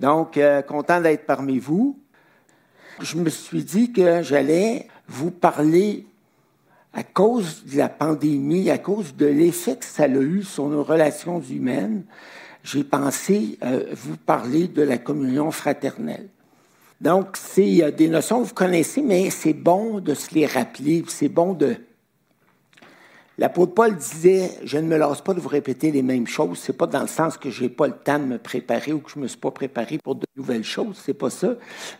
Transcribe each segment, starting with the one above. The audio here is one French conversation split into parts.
Donc, euh, content d'être parmi vous. Je me suis dit que j'allais vous parler à cause de la pandémie, à cause de l'effet que ça a eu sur nos relations humaines. J'ai pensé euh, vous parler de la communion fraternelle. Donc, c'est des notions que vous connaissez, mais c'est bon de se les rappeler, c'est bon de, L'apôtre Paul disait Je ne me lasse pas de vous répéter les mêmes choses. Ce n'est pas dans le sens que je n'ai pas le temps de me préparer ou que je me suis pas préparé pour de nouvelles choses. Ce n'est pas ça.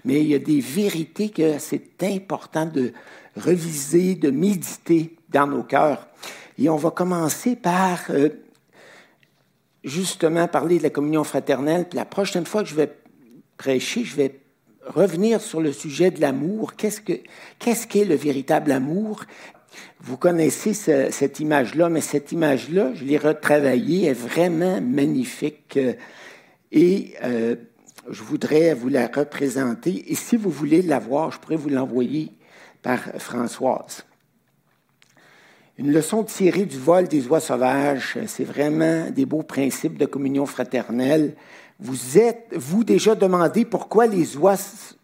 Mais il y a des vérités que c'est important de reviser, de méditer dans nos cœurs. Et on va commencer par euh, justement parler de la communion fraternelle. Puis la prochaine fois que je vais prêcher, je vais revenir sur le sujet de l'amour. Qu'est-ce qu'est-ce qu'est le véritable amour? Vous connaissez cette image-là, mais cette image-là, je l'ai retravaillée, est vraiment magnifique. Et euh, je voudrais vous la représenter. Et si vous voulez la voir, je pourrais vous l'envoyer par Françoise. Une leçon tirée du vol des oies sauvages, c'est vraiment des beaux principes de communion fraternelle. Vous êtes, vous, déjà demandé pourquoi les oies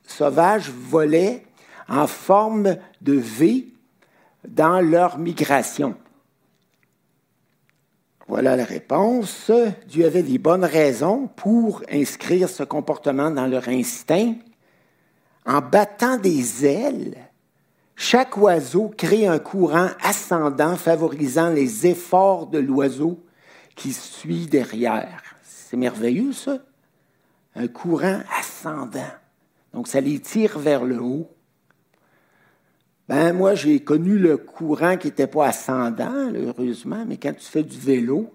sauvages volaient en forme de V dans leur migration? Voilà la réponse. Dieu avait des bonnes raisons pour inscrire ce comportement dans leur instinct. En battant des ailes, chaque oiseau crée un courant ascendant favorisant les efforts de l'oiseau qui suit derrière. C'est merveilleux, ça. Un courant ascendant. Donc, ça les tire vers le haut. Ben, moi, j'ai connu le courant qui n'était pas ascendant, heureusement, mais quand tu fais du vélo,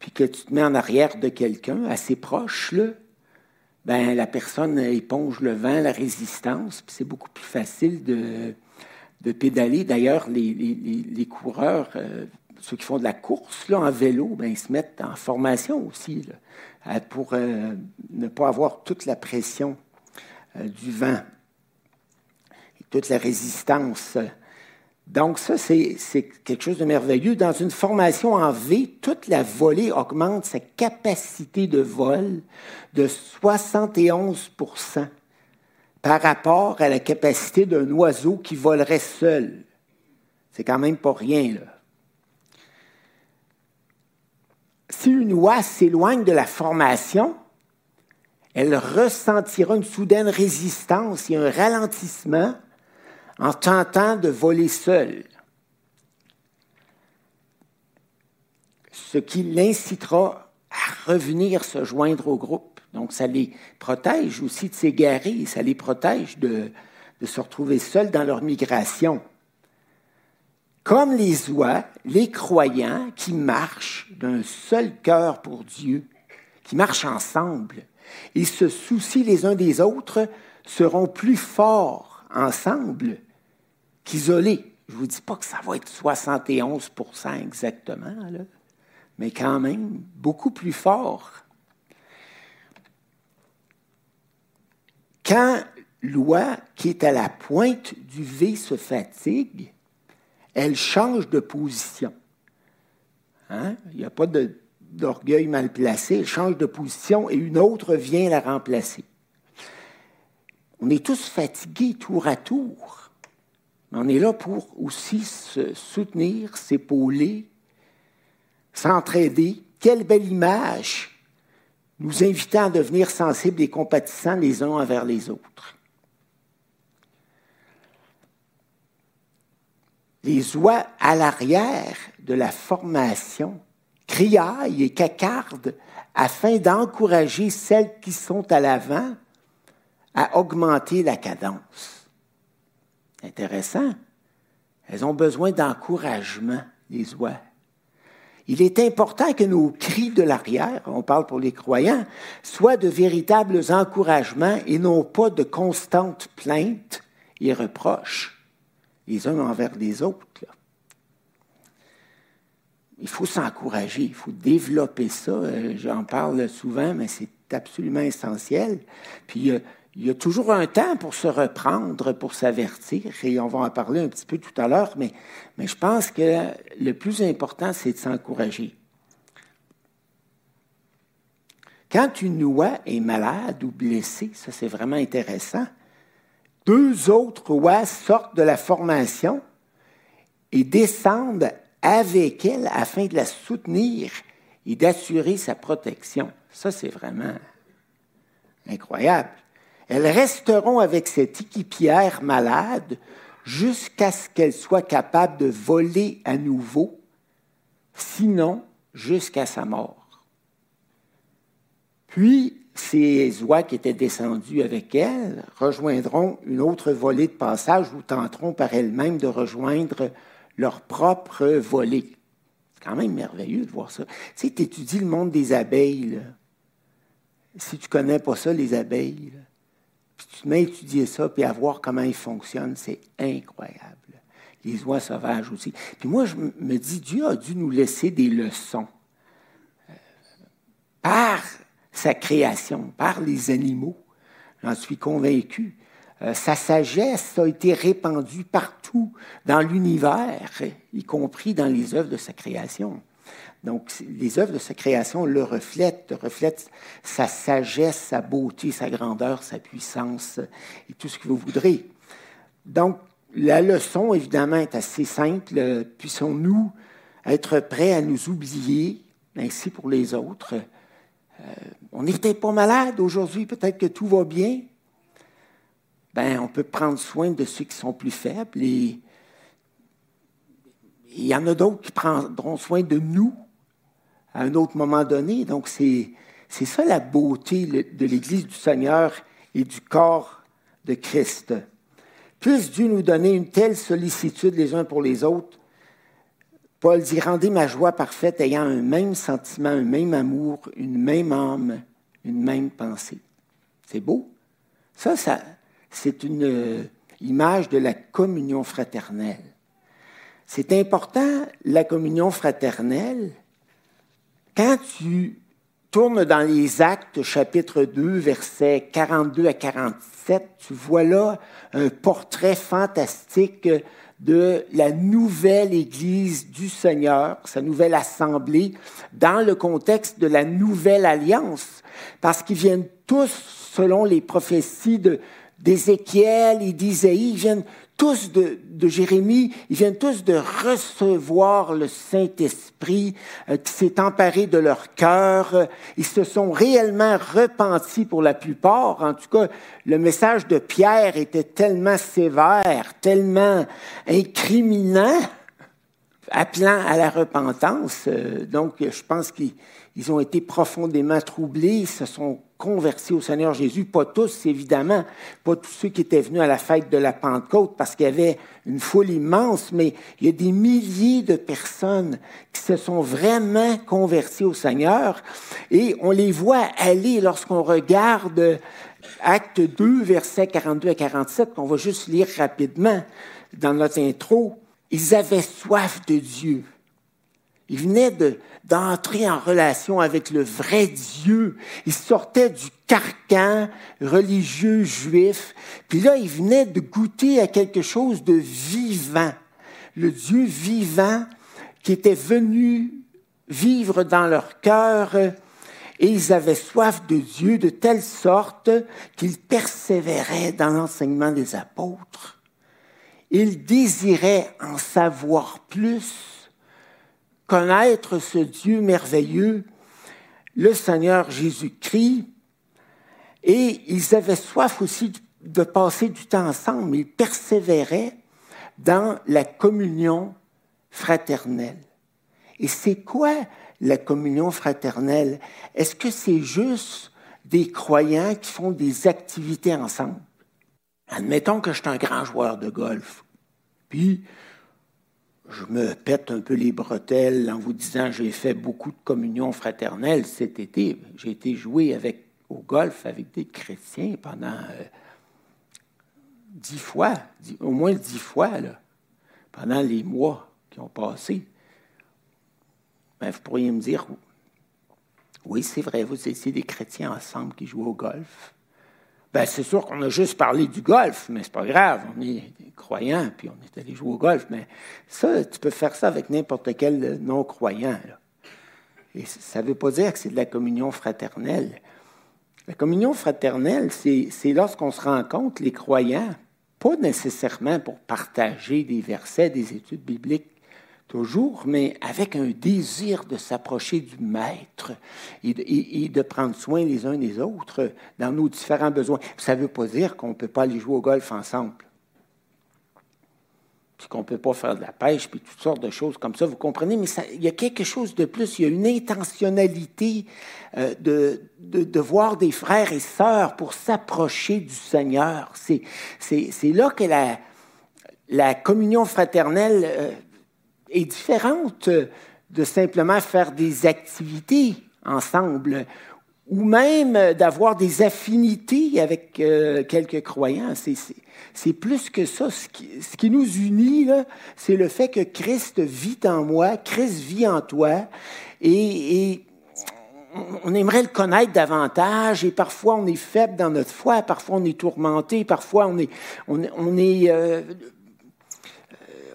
puis que tu te mets en arrière de quelqu'un, assez proche, là, ben, la personne éponge le vent, la résistance, puis c'est beaucoup plus facile de, pédaler. D'ailleurs, les, coureurs, euh, ceux qui font de la course là, en vélo, ben, ils se mettent en formation aussi pour euh, ne pas avoir toute la pression euh, du vent toute la résistance. Donc ça, c'est quelque chose de merveilleux. Dans une formation en V, toute la volée augmente sa capacité de vol de 71% par rapport à la capacité d'un oiseau qui volerait seul. C'est quand même pas rien, là. Si une oie s'éloigne de la formation, elle ressentira une soudaine résistance et un ralentissement en tentant de voler seul, ce qui l'incitera à revenir se joindre au groupe. Donc, ça les protège aussi de s'égarer, ça les protège de, se retrouver seuls dans leur migration. Comme les oies, les croyants qui marchent d'un seul cœur pour Dieu, qui marchent ensemble et se soucient les uns des autres, seront plus forts ensemble qu'isolé. Je ne vous dis pas que ça va être 71% exactement, mais quand même beaucoup plus fort. Quand l'oie qui est à la pointe du V se fatigue, elle change de position. Hein? Il n'y a pas d'orgueil mal placé, elle change de position et une autre vient la remplacer. On est tous fatigués tour à tour. Mais on est là pour aussi se soutenir, s'épauler, s'entraider. Quelle belle image, nous invitant à devenir sensibles et compatissants les uns envers les autres. Les oies à l'arrière de la formation criaillent et cacardent afin d'encourager celles qui sont à l'avant à augmenter la cadence. Intéressant. Elles ont besoin d'encouragement, les oies. Il est important que nos cris de l'arrière, on parle pour les croyants, soient de véritables encouragements et non pas de constantes plaintes et reproches, les uns envers les autres. Il faut s'encourager, il faut développer ça. Euh, j'en parle souvent, mais c'est absolument essentiel. Puis euh, il y a toujours un temps pour se reprendre, pour s'avertir, et on va en parler un petit peu tout à l'heure, mais, je pense que le plus important, c'est de s'encourager. Quand une oie est malade ou blessée, ça c'est vraiment intéressant, deux autres oies sortent de la formation et descendent avec elle afin de la soutenir et d'assurer sa protection. Ça, c'est vraiment incroyable. Elles resteront avec cette équipière malade jusqu'à ce qu'elle soit capable de voler à nouveau, sinon jusqu'à sa mort. Puis, ces oies qui étaient descendues avec elle rejoindront une autre volée de passage ou tenteront par elles-mêmes de rejoindre leur propre volée. C'est quand même merveilleux de voir ça. Tu sais, tu étudies le monde des abeilles. Si tu connais pas ça, les abeilles, puis tu mets étudier ça, puis à voir comment ils fonctionnent, c'est incroyable. Les oies sauvages aussi. Puis moi, je me dis, Dieu a dû nous laisser des leçons euh, par sa création, par les animaux. J'en suis convaincu. Euh, sa sagesse a été répandue partout dans l'univers, y compris dans les œuvres de sa création. Donc, les œuvres de sa création le reflètent, reflètent sa sagesse, sa beauté, sa grandeur, sa puissance et tout ce que vous voudrez. Donc, la leçon, évidemment, est assez simple. Puissons-nous être prêts à nous oublier, ainsi pour les autres? Euh, on n'était pas malade aujourd'hui, peut-être que tout va bien. Ben, on peut prendre soin de ceux qui sont plus faibles et il y en a d'autres qui prendront soin de nous à un autre moment donné. Donc, c'est, c'est ça la beauté de l'Église du Seigneur et du corps de Christ. Puisse Dieu nous donner une telle sollicitude les uns pour les autres. Paul dit, rendez ma joie parfaite ayant un même sentiment, un même amour, une même âme, une même pensée. C'est beau. Ça, ça c'est une euh, image de la communion fraternelle. C'est important, la communion fraternelle, quand tu tournes dans les Actes, chapitre 2, versets 42 à 47, tu vois là un portrait fantastique de la nouvelle Église du Seigneur, sa nouvelle assemblée, dans le contexte de la nouvelle alliance, parce qu'ils viennent tous, selon les prophéties d'Ézéchiel et d'Isaïe, viennent tous de, Jérémie, ils viennent tous de recevoir le Saint-Esprit euh, qui s'est emparé de leur cœur. Ils se sont réellement repentis pour la plupart. En tout cas, le message de Pierre était tellement sévère, tellement incriminant, appelant à la repentance. Euh, donc, je pense qu'ils ils ont été profondément troublés, se sont convertis au Seigneur Jésus. Pas tous, évidemment, pas tous ceux qui étaient venus à la fête de la Pentecôte, parce qu'il y avait une foule immense, mais il y a des milliers de personnes qui se sont vraiment convertis au Seigneur. Et on les voit aller lorsqu'on regarde Acte 2, versets 42 à 47, qu'on va juste lire rapidement dans notre intro. Ils avaient soif de Dieu. Ils venaient d'entrer en relation avec le vrai Dieu. Ils sortaient du carcan religieux juif. Puis là, ils venaient de goûter à quelque chose de vivant. Le Dieu vivant qui était venu vivre dans leur cœur. Et ils avaient soif de Dieu de telle sorte qu'ils persévéraient dans l'enseignement des apôtres. Ils désiraient en savoir plus connaître ce Dieu merveilleux, le Seigneur Jésus-Christ, et ils avaient soif aussi de passer du temps ensemble, ils persévéraient dans la communion fraternelle. Et c'est quoi la communion fraternelle? Est-ce que c'est juste des croyants qui font des activités ensemble? Admettons que je suis un grand joueur de golf, puis je me pète un peu les bretelles en vous disant j'ai fait beaucoup de communion fraternelle cet été. J'ai été jouer avec, au golf avec des chrétiens pendant euh, dix fois, au moins dix fois, pendant les mois qui ont passé. Ben, vous pourriez me dire, oui, c'est vrai, vous étiez des chrétiens ensemble qui jouent au golf. Ben, c'est sûr qu'on a juste parlé du golf, mais c'est pas grave. On est croyants, puis on est allé jouer au golf. Mais ça, tu peux faire ça avec n'importe quel non-croyant. Et ça ne veut pas dire que c'est de la communion fraternelle. La communion fraternelle, c'est lorsqu'on se rencontre, les croyants, pas nécessairement pour partager des versets, des études bibliques, toujours, mais avec un désir de s'approcher du Maître et de, prendre soin les uns des autres dans nos différents besoins. Ça ne veut pas dire qu'on ne peut pas aller jouer au golf ensemble puis qu'on ne peut pas faire de la pêche, puis toutes sortes de choses comme ça, vous comprenez, mais il y a quelque chose de plus, il y a une intentionnalité euh, de, de, voir des frères et sœurs pour s'approcher du Seigneur. C'est, là que la, la communion fraternelle euh, est différente de simplement faire des activités ensemble ou même d'avoir des affinités avec euh, quelques croyants. C'est plus que ça. Ce qui, ce qui nous unit, c'est le fait que Christ vit en moi, Christ vit en toi, et, on aimerait le connaître davantage, et parfois on est faible dans notre foi, parfois on est tourmenté, parfois on est, on, on est euh,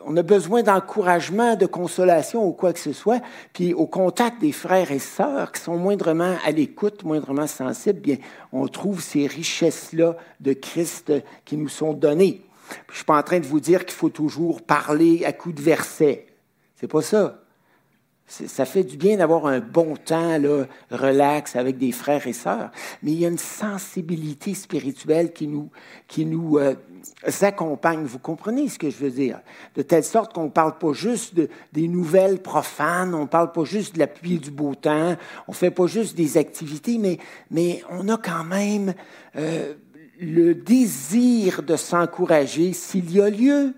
on a besoin d'encouragement, de consolation ou quoi que ce soit, puis au contact des frères et sœurs qui sont moindrement à l'écoute, moindrement sensibles, bien, on trouve ces richesses-là de Christ qui nous sont données. je ne suis pas en train de vous dire qu'il faut toujours parler à coups de versets. C'est pas ça. Ça fait du bien d'avoir un bon temps, là, relax, avec des frères et sœurs. Mais il y a une sensibilité spirituelle qui nous, qui nous euh, accompagne. Vous comprenez ce que je veux dire? De telle sorte qu'on ne parle pas juste de, des nouvelles profanes, on ne parle pas juste de la pluie et du beau temps, on ne fait pas juste des activités, mais, mais on a quand même euh, le désir de s'encourager s'il y a lieu,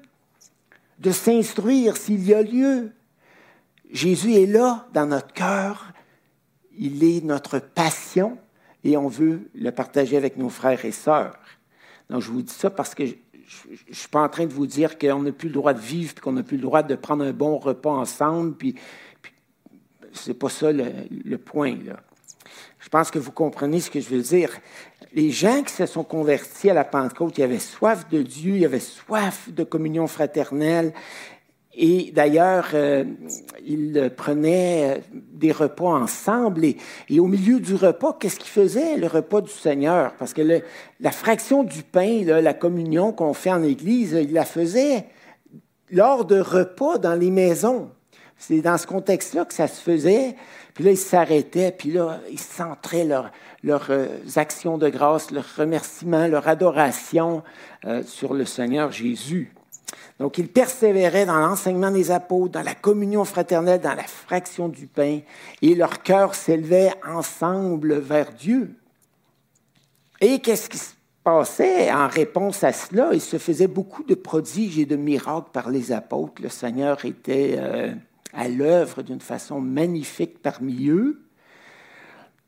de s'instruire s'il y a lieu Jésus est là dans notre cœur. Il est notre passion et on veut le partager avec nos frères et sœurs. Donc, je vous dis ça parce que je ne suis pas en train de vous dire qu'on n'a plus le droit de vivre, puis qu'on n'a plus le droit de prendre un bon repas ensemble, puis, ce n'est pas ça le, point. Je pense que vous comprenez ce que je veux dire. Les gens qui se sont convertis à la Pentecôte, ils avaient soif de Dieu, ils avaient soif de communion fraternelle, et d'ailleurs, euh, ils prenaient des repas ensemble. Et, au milieu du repas, qu'est-ce qu'ils faisaient, le repas du Seigneur? Parce que la fraction du pain, la communion qu'on fait en Église, ils la faisaient lors de repas dans les maisons. C'est dans ce contexte-là que ça se faisait. Puis là, ils s'arrêtaient, puis là, ils centraient leurs euh, actions de grâce, leurs remerciements, leur adoration euh, sur le Seigneur Jésus. Donc, ils persévéraient dans l'enseignement des apôtres, dans la communion fraternelle, dans la fraction du pain, et leur cœur s'élevait ensemble vers Dieu. Et qu'est-ce qui se passait en réponse à cela? Il se faisait beaucoup de prodiges et de miracles par les apôtres. Le Seigneur était euh, à l'œuvre d'une façon magnifique parmi eux.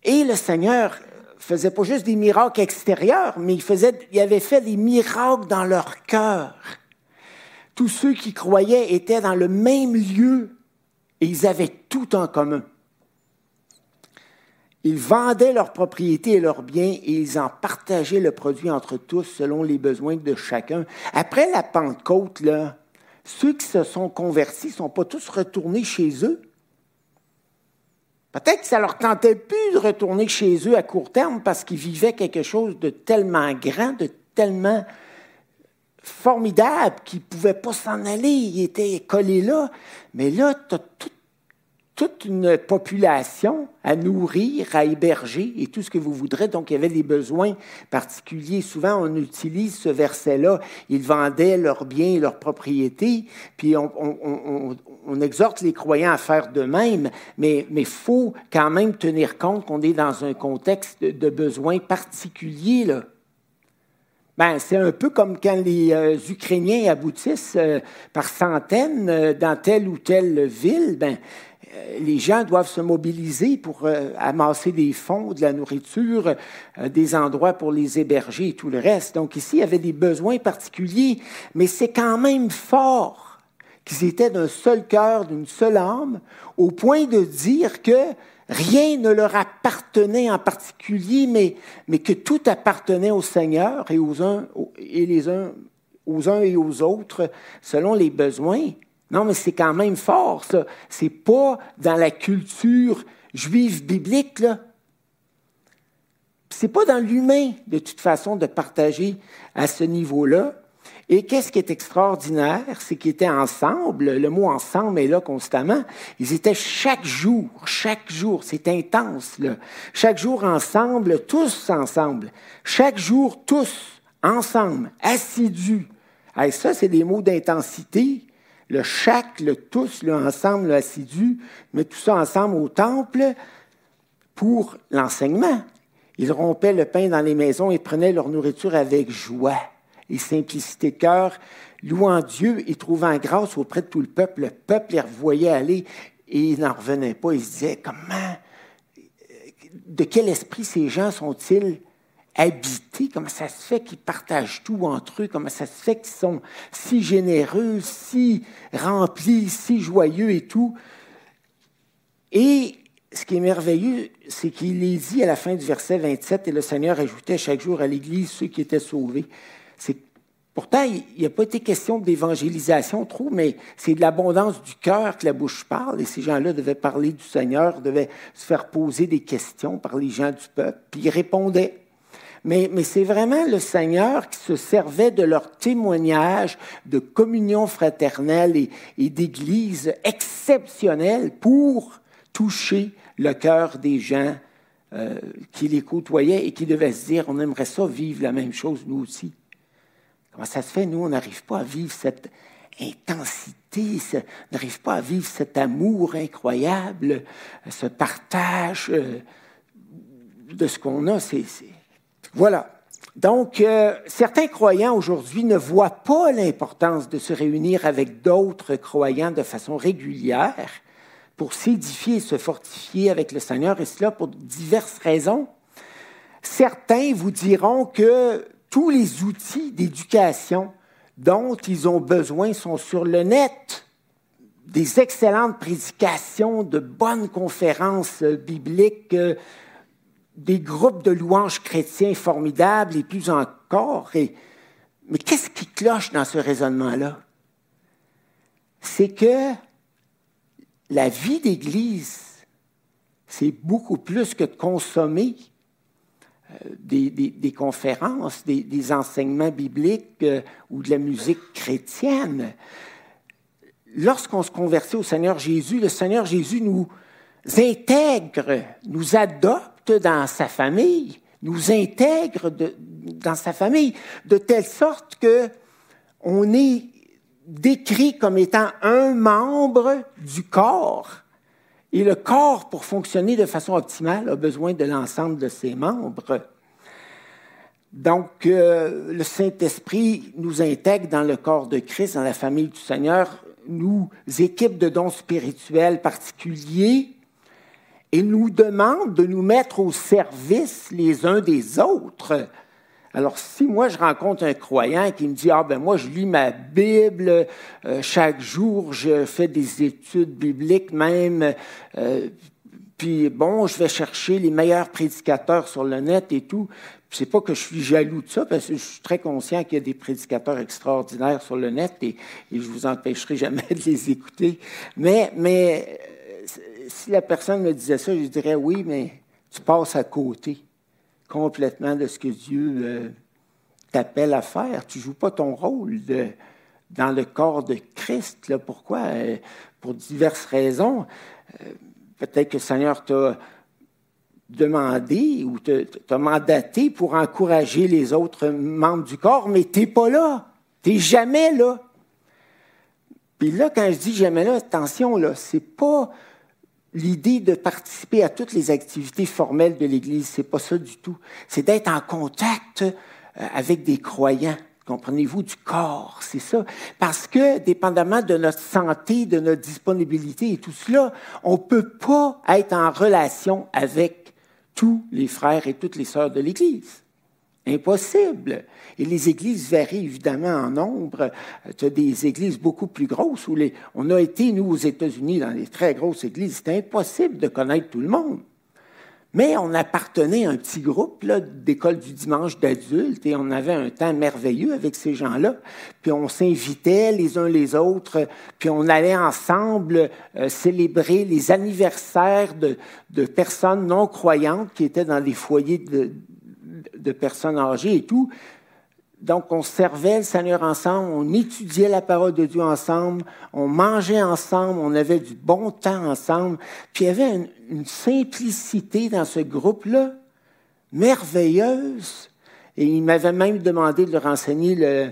Et le Seigneur faisait pas juste des miracles extérieurs, mais il, faisait, il avait fait des miracles dans leur cœur tous ceux qui croyaient étaient dans le même lieu et ils avaient tout en commun. Ils vendaient leurs propriétés et leurs biens et ils en partageaient le produit entre tous selon les besoins de chacun. Après la Pentecôte, là, ceux qui se sont convertis ne sont pas tous retournés chez eux. Peut-être que ça leur tentait plus de retourner chez eux à court terme parce qu'ils vivaient quelque chose de tellement grand, de tellement formidable qui ne pouvait pas s'en aller, il était collé là. Mais là, tu as toute une population à nourrir, à héberger et tout ce que vous voudrez. Donc, il y avait des besoins particuliers. Souvent, on utilise ce verset-là. Ils vendaient leurs biens et leurs propriétés, puis on, exhorte les croyants à faire de même, mais il faut quand même tenir compte qu'on est dans un contexte de, besoins particuliers. Ben, c'est un peu comme quand les euh, Ukrainiens aboutissent euh, par centaines euh, dans telle ou telle ville. Ben, les gens doivent se mobiliser pour amasser des fonds, de la nourriture, des endroits pour les héberger et tout le reste. Donc ici, il y avait des besoins particuliers, mais c'est quand même fort qu'ils étaient d'un seul cœur, d'une seule âme, au point de dire que Rien ne leur appartenait en particulier, mais, que tout appartenait au Seigneur et aux uns et les uns aux uns et aux autres selon les besoins. Non, mais c'est quand même fort, ça. C'est pas dans la culture juive biblique, là, c'est pas dans l'humain, de toute façon, de partager à ce niveau-là. Et qu'est-ce qui est extraordinaire, c'est qu'ils étaient ensemble, le mot ensemble est là constamment, ils étaient chaque jour, chaque jour, c'est intense, chaque jour ensemble, tous ensemble, chaque jour tous ensemble, assidus. Et ça, c'est des mots d'intensité, le chaque, le tous, le ensemble, le assidu, mais tout ça ensemble au temple pour l'enseignement. Ils rompaient le pain dans les maisons et prenaient leur nourriture avec joie et simplicité de cœur, louant Dieu et trouvant grâce auprès de tout le peuple. Le peuple les revoyait aller et ils n'en revenaient pas. Ils se disaient, comment, de quel esprit ces gens sont-ils habités? Comment ça se fait qu'ils partagent tout entre eux? Comment ça se fait qu'ils sont si généreux, si remplis, si joyeux et tout? Et ce qui est merveilleux, c'est qu'il est dit à la fin du verset 27, et le Seigneur ajoutait chaque jour à l'Église ceux qui étaient sauvés. Pourtant, il n'y a pas été question d'évangélisation trop, mais c'est de l'abondance du cœur que la bouche parle, et ces gens-là devaient parler du Seigneur, devaient se faire poser des questions par les gens du peuple, puis ils répondaient. Mais, c'est vraiment le Seigneur qui se servait de leur témoignage de communion fraternelle et, et d'église exceptionnelle pour toucher le cœur des gens euh, qui les côtoyaient et qui devaient se dire, on aimerait ça vivre la même chose, nous aussi. Ça se fait, nous, on n'arrive pas à vivre cette intensité, on n'arrive pas à vivre cet amour incroyable, ce partage euh, de ce qu'on a. C'est, Voilà. Donc, euh, certains croyants aujourd'hui ne voient pas l'importance de se réunir avec d'autres croyants de façon régulière pour s'édifier et se fortifier avec le Seigneur, et cela pour diverses raisons. Certains vous diront que tous les outils d'éducation dont ils ont besoin sont sur le net. Des excellentes prédications, de bonnes conférences bibliques, des groupes de louanges chrétiens formidables et plus encore. mais qu'est-ce qui cloche dans ce raisonnement-là? C'est que la vie d'Église, c'est beaucoup plus que consommer euh, des, conférences, des, enseignements bibliques euh, ou de la musique chrétienne. Lorsqu'on se convertit au Seigneur Jésus, le Seigneur Jésus nous intègre, nous adopte dans sa famille, nous intègre dans sa famille de telle sorte que on est décrit comme étant un membre du corps. Et le corps, pour fonctionner de façon optimale, a besoin de l'ensemble de ses membres. Donc, euh, le Saint-Esprit nous intègre dans le corps de Christ, dans la famille du Seigneur, nous équipe de dons spirituels particuliers et nous demande de nous mettre au service les uns des autres alors, si moi je rencontre un croyant qui me dit Ah, ben moi je lis ma Bible euh, chaque jour, je fais des études bibliques même, euh, puis bon, je vais chercher les meilleurs prédicateurs sur le net et tout. C'est pas que je suis jaloux de ça, parce que je suis très conscient qu'il y a des prédicateurs extraordinaires sur le net et, je vous empêcherai jamais de les écouter. Mais, mais euh, si la personne me disait ça, je dirais oui, mais tu passes à côté complètement de ce que Dieu euh, t'appelle à faire. Tu ne joues pas ton rôle dans le corps de Christ. Pourquoi? Euh, pour diverses raisons. Euh, peut-être que le Seigneur t'a demandé ou t'a mandaté pour encourager les autres membres du corps, mais tu n'es pas là. Tu n'es jamais là. Puis là, quand je dis jamais là, attention, là, c'est pas l'idée de participer à toutes les activités formelles de l'Église. C'est pas ça du tout. C'est d'être en contact euh, avec des croyants. Comprenez-vous, du corps, c'est ça. Parce que, dépendamment de notre santé, de notre disponibilité et tout cela, on peut pas être en relation avec tous les frères et toutes les sœurs de l'Église. Impossible. Et les églises varient évidemment en nombre. Tu as des églises beaucoup plus grosses où les, on a été, nous, aux États-Unis, dans des très grosses églises. C'est impossible de connaître tout le monde. Mais on appartenait à un petit groupe d'école du dimanche d'adultes et on avait un temps merveilleux avec ces gens-là. Puis on s'invitait les uns les autres, puis on allait ensemble euh, célébrer les anniversaires de, de, personnes non croyantes qui étaient dans des foyers de, de personnes âgées et tout. Donc, on servait le Seigneur ensemble, on étudiait la parole de Dieu ensemble, on mangeait ensemble, on avait du bon temps ensemble. Puis il y avait une, simplicité dans ce groupe-là, merveilleuse. Et il m'avait même demandé de leur enseigner euh,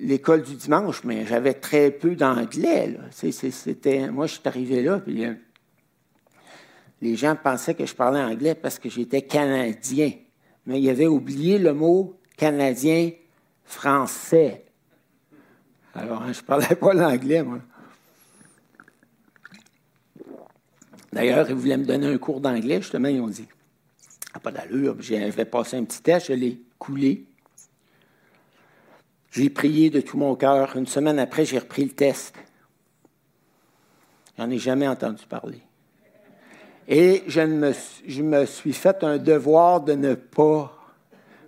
l'école du dimanche, mais j'avais très peu d'anglais. C'était, moi, je suis arrivé là, puis euh, les gens pensaient que je parlais anglais parce que j'étais canadien. Mais ils avaient oublié le mot canadien français. Alors, hein, je ne parlais pas l'anglais, moi. D'ailleurs, ils voulaient me donner un cours d'anglais, justement, ils ont dit ah, pas d'allure. J'avais passé un petit test, je l'ai coulé. J'ai prié de tout mon cœur. Une semaine après, j'ai repris le test. J'en ai jamais entendu parler. Et je me, je me suis fait un devoir de ne pas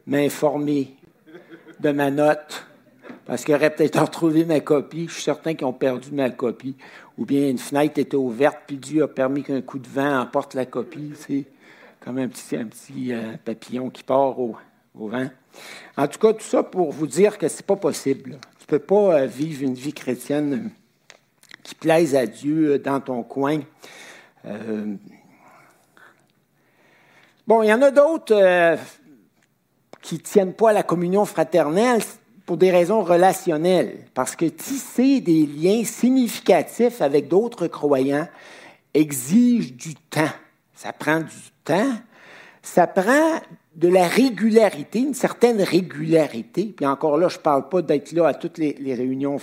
m'informer de ma note, parce qu'ils auraient peut-être retrouvé ma copie. Je suis certain qu'ils ont perdu ma copie. Ou bien une fenêtre était ouverte, puis Dieu a permis qu'un coup de vent emporte la copie. C'est comme un petit, euh, papillon qui part au, vent. En tout cas, tout ça pour vous dire que ce n'est pas possible. Tu ne peux pas euh, vivre une vie chrétienne qui plaise à Dieu euh, dans ton coin. Bon, il y en a d'autres qui ne tiennent pas à la communion fraternelle pour des raisons relationnelles, parce que tisser des liens significatifs avec d'autres croyants exige du temps. Ça prend du temps, ça prend de la régularité, une certaine régularité. Puis encore là, je ne parle pas d'être là à toutes les, les réunions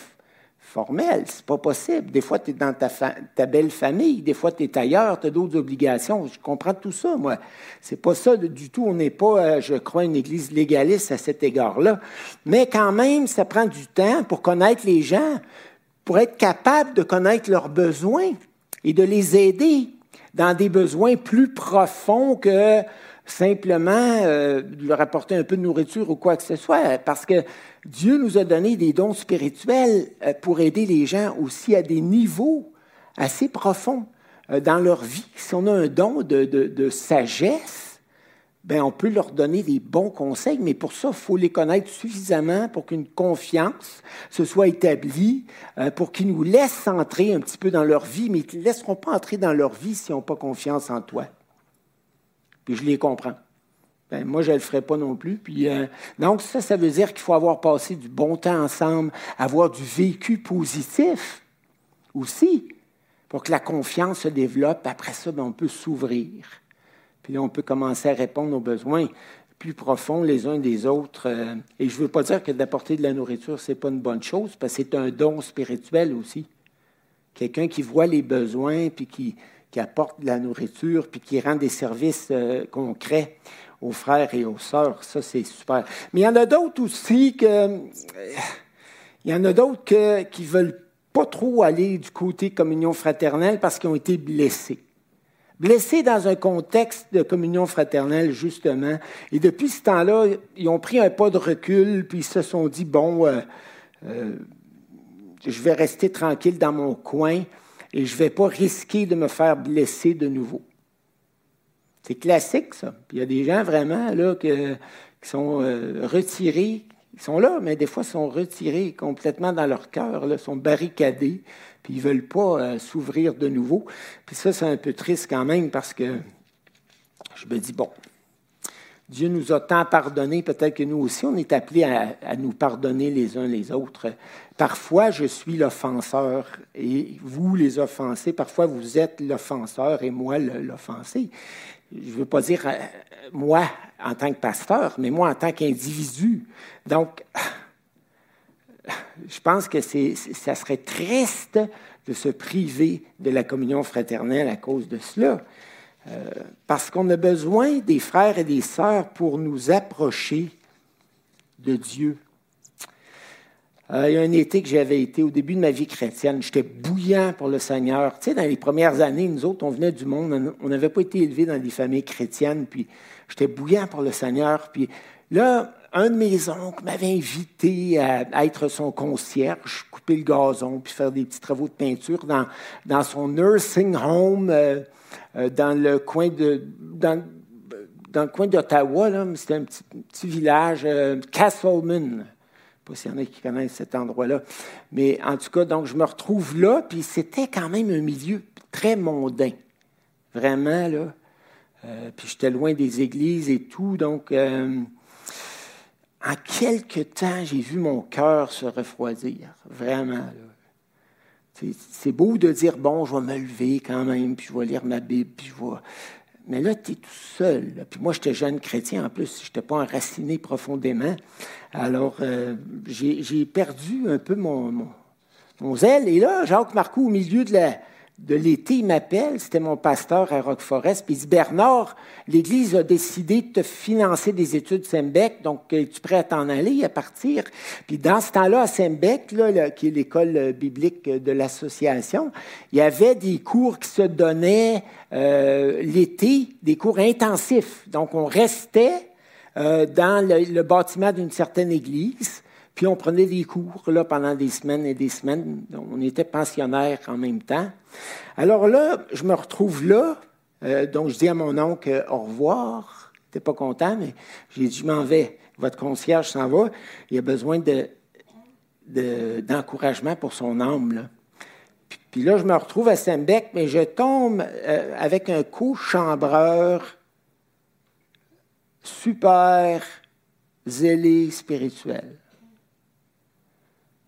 formel. C'est pas possible. Des fois, tu es dans ta, belle famille, des fois, tu es ailleurs, tu as d'autres obligations. Je comprends tout ça, moi. C'est pas ça du tout. On n'est pas, euh, je crois, une église légaliste à cet égard-là. Mais quand même, ça prend du temps pour connaître les gens, pour être capable de connaître leurs besoins et de les aider dans des besoins plus profonds que simplement euh, leur apporter un peu de nourriture ou quoi que ce soit, parce que Dieu nous a donné des dons spirituels euh, pour aider les gens aussi à des niveaux assez profonds euh, dans leur vie. Si on a un don de, sagesse, ben on peut leur donner des bons conseils, mais pour ça, il faut les connaître suffisamment pour qu'une confiance se soit établie, pour qu'ils nous laissent entrer un petit peu dans leur vie, mais ils ne laisseront pas entrer dans leur vie s'ils n'ont pas confiance en toi. Puis je les comprends. Ben, moi, je ne le ferai pas non plus. Puis, euh, donc, ça, ça veut dire qu'il faut avoir passé du bon temps ensemble, avoir du vécu positif aussi, pour que la confiance se développe. Après ça, ben, on peut s'ouvrir. Puis là, on peut commencer à répondre aux besoins plus profonds les uns des autres. Euh, et je ne veux pas dire que d'apporter de la nourriture, ce n'est pas une bonne chose, parce que c'est un don spirituel aussi. Quelqu'un qui voit les besoins, puis qui, qui apporte de la nourriture, puis qui rend des services euh, concrets aux frères et aux sœurs. Ça, c'est super. Mais il y en a d'autres aussi que. Euh, il y en a d'autres qui ne veulent pas trop aller du côté communion fraternelle parce qu'ils ont été blessés. Blessés dans un contexte de communion fraternelle, justement. Et depuis ce temps-là, ils ont pris un pas de recul, puis ils se sont dit, bon, euh, je vais rester tranquille dans mon coin et je ne vais pas risquer de me faire blesser de nouveau. C'est classique, ça. il y a des gens vraiment là, qui sont euh, retirés, ils sont là, mais des fois, ils sont retirés complètement dans leur cœur, sont barricadés, puis ils ne veulent pas euh, s'ouvrir de nouveau. Puis ça, c'est un peu triste quand même parce que je me dis, bon, Dieu nous a tant pardonné, peut-être que nous aussi, on est appelés à, nous pardonner les uns les autres. Parfois, je suis l'offenseur et vous, les offensés, parfois vous êtes l'offenseur et moi l'offensé. Je ne veux pas dire euh, moi en tant que pasteur, mais moi en tant qu'individu. Donc, je pense que ça serait triste de se priver de la communion fraternelle à cause de cela. Euh, parce qu'on a besoin des frères et des sœurs pour nous approcher de Dieu. Euh, il y a un été que j'avais été au début de ma vie chrétienne. J'étais bouillant pour le Seigneur. Tu sais, dans les premières années, nous autres, on venait du monde, on n'avait pas été élevés dans des familles chrétiennes, puis j'étais bouillant pour le Seigneur. Puis là, un de mes oncles m'avait invité à, être son concierge, couper le gazon, puis faire des petits travaux de peinture dans, dans son nursing home euh, dans le coin de. Dans, le coin d'Ottawa, c'était un petit, village, euh, Castleman. Je ne sais pas s'il y en a qui connaissent cet endroit-là. Mais en tout cas, donc je me retrouve là, puis c'était quand même un milieu très mondain. Vraiment, là. puis j'étais loin des églises et tout, donc en quelques temps, j'ai vu mon cœur se refroidir. Vraiment. C'est beau de dire, bon, je vais me lever quand même, puis je vais lire ma Bible, puis je vais... Mais là, tu es tout seul. Puis moi, j'étais jeune chrétien en plus, je n'étais pas enraciné profondément. Alors, euh, j'ai perdu un peu mon, mon, mon, zèle. Et là, Jacques Marcoux, au milieu de la, de l'été, il m'appelle, c'était mon pasteur à Rock Forest, puis il dit Bernard, l'Église a décidé de te financer des études Sembec, donc es-tu prêt à t'en aller, à partir? Puis dans ce temps-là, à Sembec, là, qui est l'école biblique de l'association, il y avait des cours qui se donnaient euh, l'été, des cours intensifs. Donc on restait euh, dans le bâtiment d'une certaine église. Puis on prenait des cours là, pendant des semaines et des semaines. On était pensionnaires en même temps. Alors là, je me retrouve là. Euh, donc je dis à mon oncle au revoir. Il n'était pas content, mais j'ai dit je m'en vais. Votre concierge s'en va. Il a besoin de, d'encouragement pour son âme. Puis, là, je me retrouve à Sembec, mais je tombe euh, avec un co-chambreur super zélé spirituel.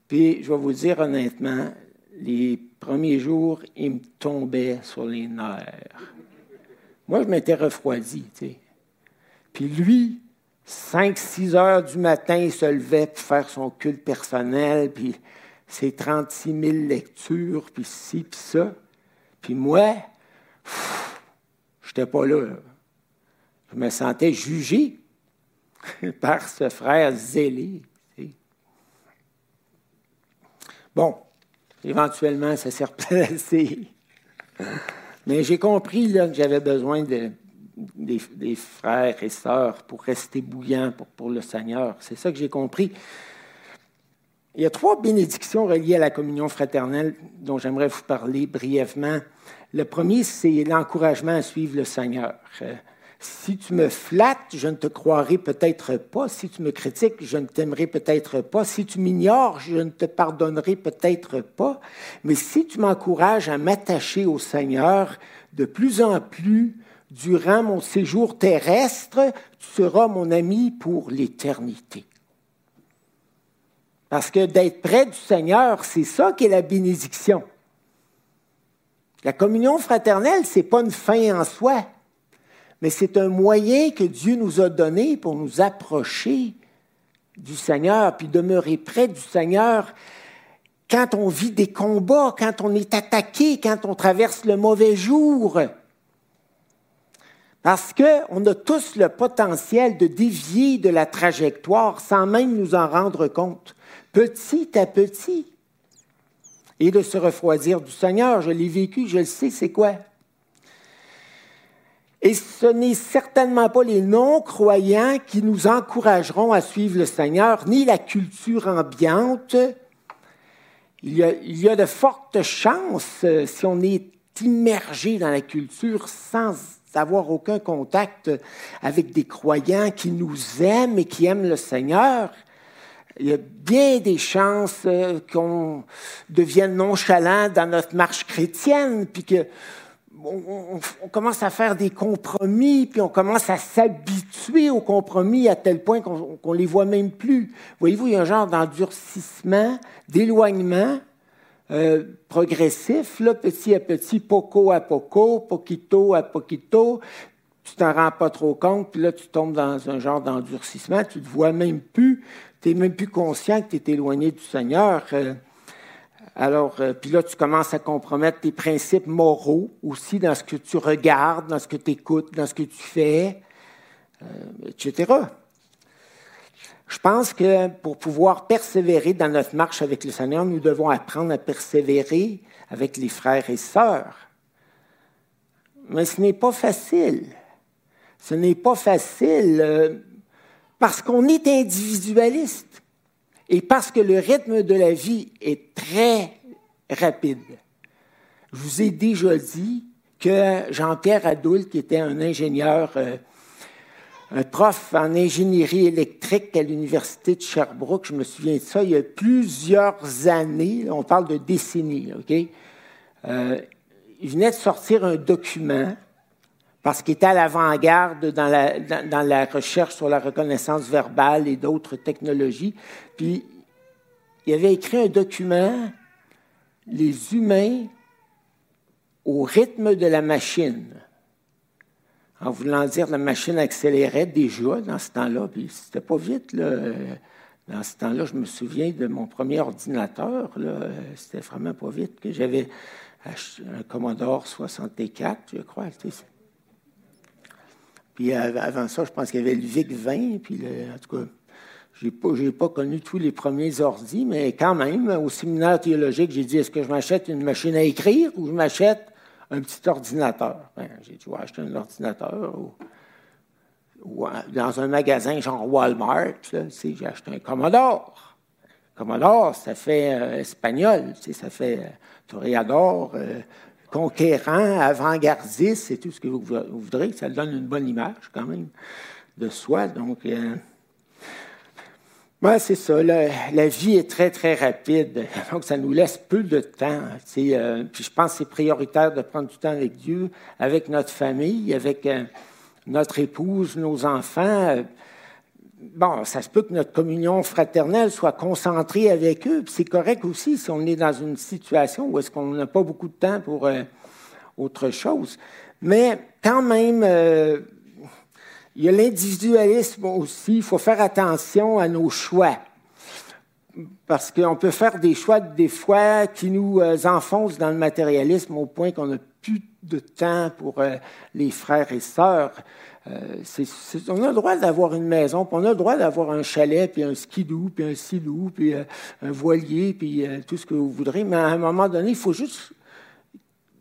Puis, je vais vous dire honnêtement, les premiers jours, il me tombait sur les nerfs. Moi, je m'étais refroidi. Puis lui, 5-6 heures du matin, il se levait pour faire son culte personnel, puis ses 36 000 lectures, puis ci, puis ça. Puis moi, je n'étais pas là. Je me sentais jugé par ce frère zélé. Bon, éventuellement, ça s'est replacé. Mais j'ai compris là, que j'avais besoin de, des, frères et sœurs pour rester bouillant pour, pour le Seigneur. C'est ça que j'ai compris. Il y a trois bénédictions reliées à la communion fraternelle dont j'aimerais vous parler brièvement. Le premier, c'est l'encouragement à suivre le Seigneur. Si tu me flattes, je ne te croirai peut-être pas. Si tu me critiques, je ne t'aimerai peut-être pas. Si tu m'ignores, je ne te pardonnerai peut-être pas. Mais si tu m'encourages à m'attacher au Seigneur de plus en plus durant mon séjour terrestre, tu seras mon ami pour l'éternité. Parce que d'être près du Seigneur, c'est ça qui est la bénédiction. La communion fraternelle, ce n'est pas une fin en soi mais c'est un moyen que Dieu nous a donné pour nous approcher du Seigneur, puis demeurer près du Seigneur quand on vit des combats, quand on est attaqué, quand on traverse le mauvais jour. Parce qu'on a tous le potentiel de dévier de la trajectoire sans même nous en rendre compte, petit à petit, et de se refroidir du Seigneur. Je l'ai vécu, je le sais, c'est quoi? Et ce n'est certainement pas les non-croyants qui nous encourageront à suivre le Seigneur, ni la culture ambiante. Il y a, de fortes chances, euh, si on est immergé dans la culture sans avoir aucun contact avec des croyants qui nous aiment et qui aiment le Seigneur, il y a bien des chances euh, qu'on devienne nonchalant dans notre marche chrétienne, puis que on, commence à faire des compromis, puis on commence à s'habituer aux compromis à tel point qu'on ne les voit même plus. Voyez-vous, il y a un genre d'endurcissement, d'éloignement euh, progressif, là, petit à petit, poco à poco, poquito à poquito. Tu t'en rends pas trop compte, puis là, tu tombes dans un genre d'endurcissement, tu ne te vois même plus, tu n'es même plus conscient que tu es éloigné du Seigneur. Euh, alors, euh, puis là, tu commences à compromettre tes principes moraux aussi dans ce que tu regardes, dans ce que tu écoutes, dans ce que tu fais, euh, etc. Je pense que pour pouvoir persévérer dans notre marche avec le Seigneur, nous devons apprendre à persévérer avec les frères et sœurs. Mais ce n'est pas facile. Ce n'est pas facile euh, parce qu'on est individualiste et parce que le rythme de la vie est très rapide. Je vous ai déjà dit que Jean-Pierre Adoul, qui était un ingénieur, euh, un prof en ingénierie électrique à l'Université de Sherbrooke, je me souviens de ça, il y a plusieurs années, on parle de décennies, OK? Euh, il venait de sortir un document parce qu'il était à l'avant-garde dans la, recherche sur la reconnaissance verbale et d'autres technologies. Puis, il avait écrit un document, Les humains au rythme de la machine. En voulant dire, la machine accélérait déjà dans ce temps-là, puis c'était pas vite, là. Dans ce temps-là, je me souviens de mon premier ordinateur. C'était vraiment pas vite que j'avais un Commodore 64, je crois. Puis avant ça, je pense qu'il y avait le VIC-20, puis en tout cas, je n'ai pas, pas, connu tous les premiers ordis, mais quand même, au séminaire théologique, j'ai dit, est-ce que je m'achète une machine à écrire ou je m'achète un petit ordinateur? Ben, j'ai dit, ouais, acheter un ordinateur ou, dans un magasin genre Walmart, j'ai acheté un Commodore. Commodore, ça fait euh, espagnol, ça fait euh, toréador, euh, conquérant, avant-gardiste, c'est tout ce que vous, voudrez. Ça donne une bonne image quand même de soi. Donc, euh, c'est ça. La, vie est très, très rapide. Donc, ça nous laisse peu de temps. Euh, puis je pense que c'est prioritaire de prendre du temps avec Dieu, avec notre famille, avec euh, notre épouse, nos enfants bon, ça se peut que notre communion fraternelle soit concentrée avec eux, c'est correct aussi si on est dans une situation où est-ce qu'on n'a pas beaucoup de temps pour euh, autre chose. Mais quand même, euh, il y a l'individualisme aussi. Il faut faire attention à nos choix. Parce qu'on peut faire des choix, des fois, qui nous euh, enfoncent dans le matérialisme au point qu'on n'a plus de temps pour les frères et sœurs. Euh, on a le droit d'avoir une maison, puis on a le droit d'avoir un chalet, puis un skidoo, puis un silou, puis euh, un voilier, puis euh, tout ce que vous voudrez. Mais à un moment donné, il faut juste,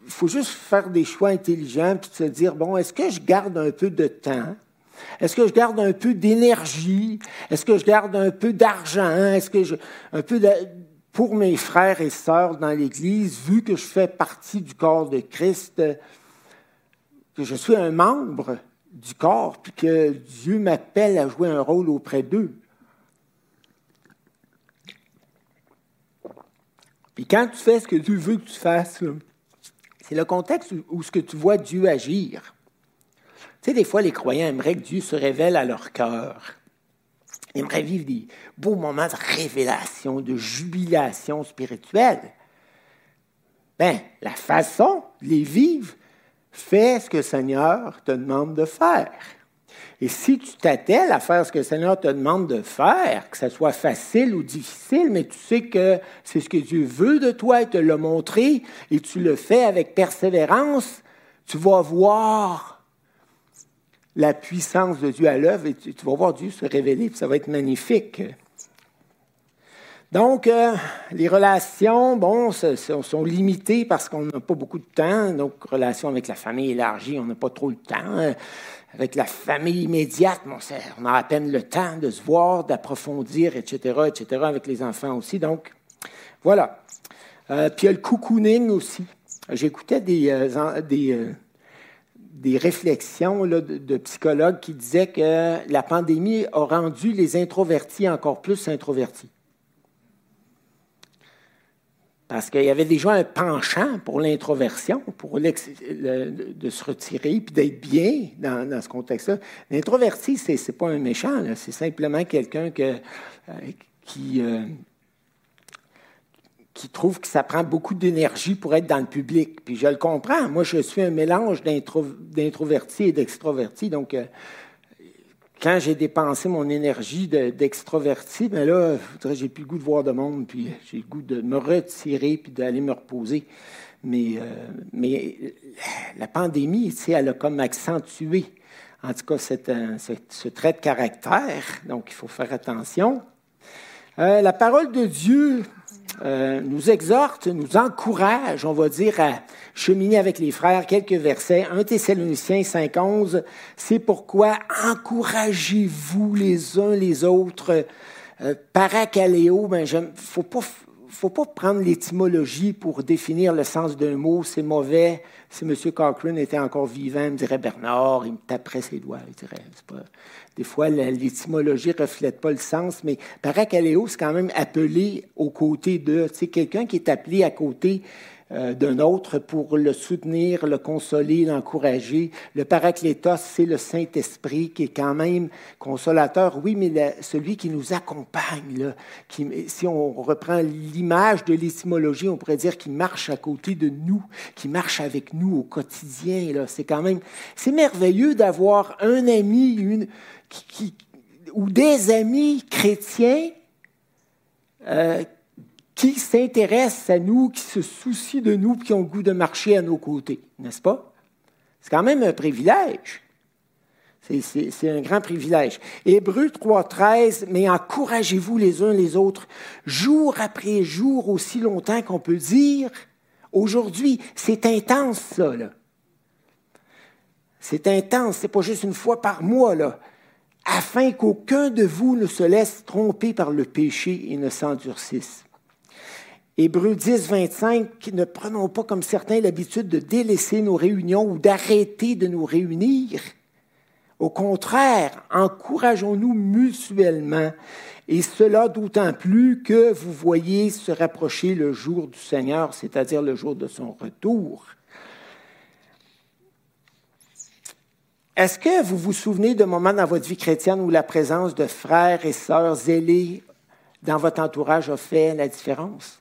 faut juste faire des choix intelligents, puis se dire, bon, est-ce que je garde un peu de temps? Est-ce que je garde un peu d'énergie? Est-ce que je garde un peu d'argent? Est-ce que je, un peu pour mes frères et sœurs dans l'Église, vu que je fais partie du corps de Christ, que je suis un membre du corps, puis que Dieu m'appelle à jouer un rôle auprès d'eux. Puis quand tu fais ce que Dieu veut que tu fasses, c'est le contexte où, ce que tu vois Dieu agir. Tu sais, des fois, les croyants aimeraient que Dieu se révèle à leur cœur. Ils aimeraient vivre des beaux moments de révélation, de jubilation spirituelle. Bien, la façon de les vivre, Fais ce que le Seigneur te demande de faire. Et si tu t'attelles à faire ce que le Seigneur te demande de faire, que ce soit facile ou difficile, mais tu sais que c'est ce que Dieu veut de toi et te l'a montré, et tu le fais avec persévérance, tu vas voir la puissance de Dieu à l'œuvre et tu, vas voir Dieu se révéler, puis ça va être magnifique. Donc, euh, les relations, bon, sont limitées parce qu'on n'a pas beaucoup de temps. Donc, relations avec la famille élargie, on n'a pas trop le temps. Avec la famille immédiate, bon, on a à peine le temps de se voir, d'approfondir, etc., etc., avec les enfants aussi. Donc, voilà. Euh, puis il y a le cocooning aussi. J'écoutais des, euh, des, des, réflexions là, de, psychologues qui disaient que la pandémie a rendu les introvertis encore plus introvertis. Parce qu'il y avait déjà un penchant pour l'introversion, pour de se retirer puis d'être bien dans, ce contexte-là. L'introverti, ce n'est pas un méchant, c'est simplement quelqu'un que, euh, qui, euh, qui trouve que ça prend beaucoup d'énergie pour être dans le public. Puis je le comprends. Moi, je suis un mélange d'introverti et d'extroverti. Donc, euh, quand j'ai dépensé mon énergie d'extroverti, ben là, j'ai plus le goût de voir de monde, puis j'ai le goût de me retirer, puis d'aller me reposer. Mais, euh, mais la pandémie, elle a comme accentué en tout cas ce, trait de caractère, donc il faut faire attention. Euh, la parole de Dieu euh, nous exhorte, nous encourage, on va dire, à cheminer avec les frères. Quelques versets. 1 Thessaloniciens 5.11, c'est pourquoi encouragez-vous les uns les autres. Euh, paracaléo, ben, faut pas faut pas prendre l'étymologie pour définir le sens d'un mot. C'est mauvais. Si M. Cochrane était encore vivant, il me dirait Bernard, il me taperait ses doigts. Il dirait, pas... Des fois, l'étymologie ne reflète pas le sens, mais paracaléo, c'est quand même appelé aux côtés de. Sais, quelqu'un qui est appelé à côté euh, d'un autre pour le soutenir, le consoler, l'encourager. Le paraclétos, c'est le Saint-Esprit qui est quand même consolateur, oui, mais celui qui nous accompagne. Là, si on reprend l'image de l'étymologie, on pourrait dire qu'il marche à côté de nous, qui marche avec nous au quotidien. C'est quand même, c'est merveilleux d'avoir un ami, une, ou des amis chrétiens euh, qui s'intéressent à nous, qui se soucient de nous, qui ont le goût de marcher à nos côtés, n'est-ce pas? C'est quand même un privilège. C'est un grand privilège. Hébreu 3.13, mais encouragez-vous les uns les autres, jour après jour, aussi longtemps qu'on peut dire, aujourd'hui, c'est intense ça, là. C'est intense, c'est pas juste une fois par mois, là. Afin qu'aucun de vous ne se laisse tromper par le péché et ne s'endurcisse. Hébreux 10, 25, ne prenons pas comme certains l'habitude de délaisser nos réunions ou d'arrêter de nous réunir. Au contraire, encourageons-nous mutuellement, et cela d'autant plus que vous voyez se rapprocher le jour du Seigneur, c'est-à-dire le jour de son retour. Est-ce que vous vous souvenez de moments dans votre vie chrétienne où la présence de frères et sœurs zélés dans votre entourage a fait la différence?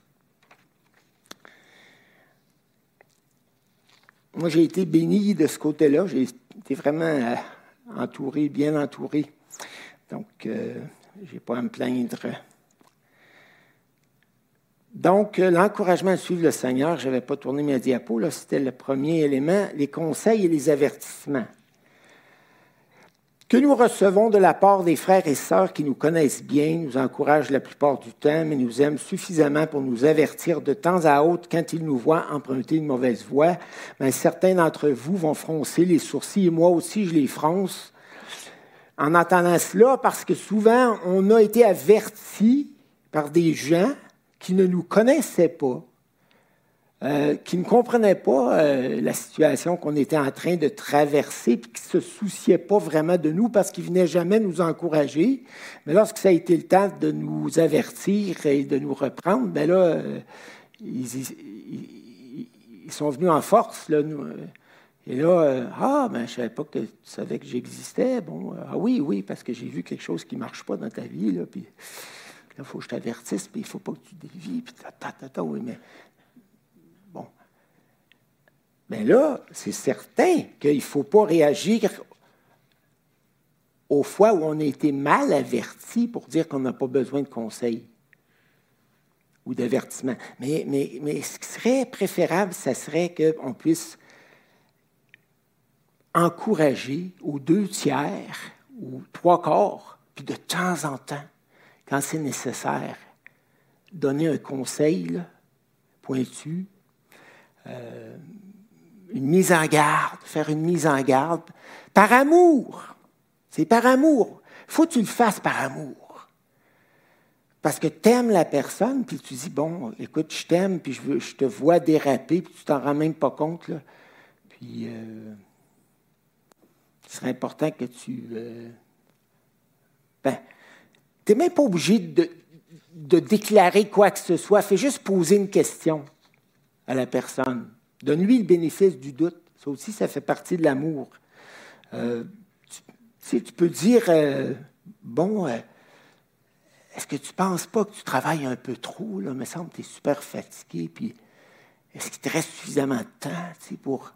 moi, j'ai été béni de ce côté-là. J'ai été vraiment euh, entouré, bien entouré. Donc, euh, je n'ai pas à me plaindre. Donc, euh, l'encouragement à suivre le Seigneur, je n'avais pas tourné mes diapos, c'était le premier élément, les conseils et les avertissements que nous recevons de la part des frères et sœurs qui nous connaissent bien, nous encouragent la plupart du temps, mais nous aiment suffisamment pour nous avertir de temps à autre quand ils nous voient emprunter une mauvaise voie. Mais certains d'entre vous vont froncer les sourcils, et moi aussi je les fronce en entendant cela, parce que souvent on a été avertis par des gens qui ne nous connaissaient pas, euh, qui ne comprenaient pas euh, la situation qu'on était en train de traverser, puis qui ne se souciaient pas vraiment de nous parce qu'ils venaient jamais nous encourager. Mais lorsque ça a été le temps de nous avertir et de nous reprendre, bien là, euh, ils, sont venus en force. Là, et là, ah, ben, je savais pas que tu savais que j'existais. Bon, ah oui, oui, parce que j'ai vu quelque chose qui ne marche pas dans ta vie, là, puis il faut que je t'avertisse, puis il ne faut pas que tu dévies, puis ta, ta, ta, oui, mais mais là, c'est certain qu'il ne faut pas réagir aux fois où on a été mal averti pour dire qu'on n'a pas besoin de conseils ou d'avertissement. Mais, ce qui serait préférable, ce serait qu'on puisse encourager aux deux tiers ou trois quarts, puis de temps en temps, quand c'est nécessaire, donner un conseil pointu. Euh, une mise en garde, faire une mise en garde, par amour. C'est par amour. faut que tu le fasses par amour. Parce que tu aimes la personne, puis tu dis, bon, écoute, je t'aime, puis je, te vois déraper, puis tu t'en rends même pas compte. Puis, euh, ce serait important que tu... Euh, ben, tu n'es même pas obligé de déclarer quoi que ce soit. Fais juste poser une question à la personne. Donne-lui le bénéfice du doute. Ça aussi, ça fait partie de l'amour. Euh, tu, tu, peux dire, euh, bon, euh, est-ce que tu ne penses pas que tu travailles un peu trop? Là? Me semble que tu es super fatigué. Est-ce qu'il te reste suffisamment de temps pour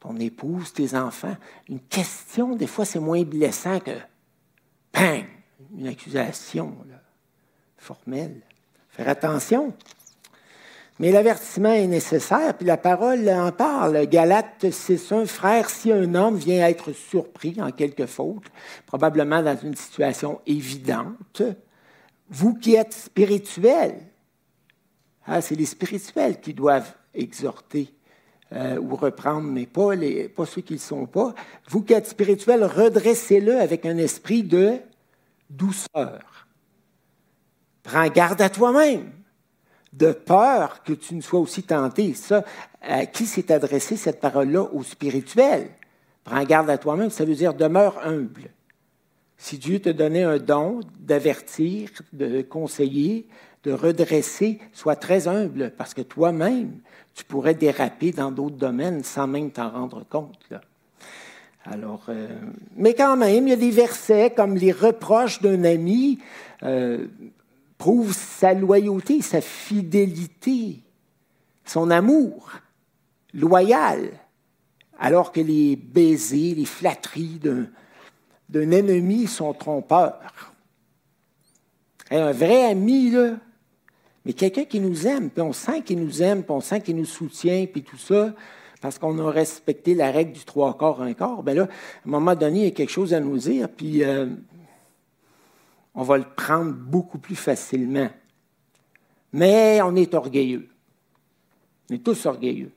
ton épouse, tes enfants? Une question, des fois, c'est moins blessant que, bang, une accusation formelle. Faire attention. Mais l'avertissement est nécessaire, puis la parole en parle. Galate 6.1, frère, si un homme vient être surpris en quelque faute, probablement dans une situation évidente, vous qui êtes spirituels, ah, c'est les spirituels qui doivent exhorter euh, ou reprendre, mais pas, les, pas ceux qui ne le sont pas. Vous qui êtes spirituels, redressez-le avec un esprit de douceur. Prends garde à toi-même de peur que tu ne sois aussi tenté. Ça, à qui s'est adressé cette parole-là au spirituel? Prends garde à toi-même, ça veut dire demeure humble. Si Dieu te donnait un don d'avertir, de conseiller, de redresser, sois très humble, parce que toi-même, tu pourrais déraper dans d'autres domaines sans même t'en rendre compte. Alors, euh, mais quand même, il y a des versets comme les reproches d'un ami. Euh, prouve sa loyauté, sa fidélité, son amour loyal, alors que les baisers, les flatteries d'un ennemi sont trompeurs. un vrai ami, là, mais quelqu'un qui nous aime, puis on sent qu'il nous aime, puis on sent qu'il nous soutient, puis tout ça, parce qu'on a respecté la règle du trois quarts, un quart, bien là, à un moment donné, il y a quelque chose à nous dire, puis euh, on va le prendre beaucoup plus facilement. Mais on est orgueilleux. On est tous orgueilleux.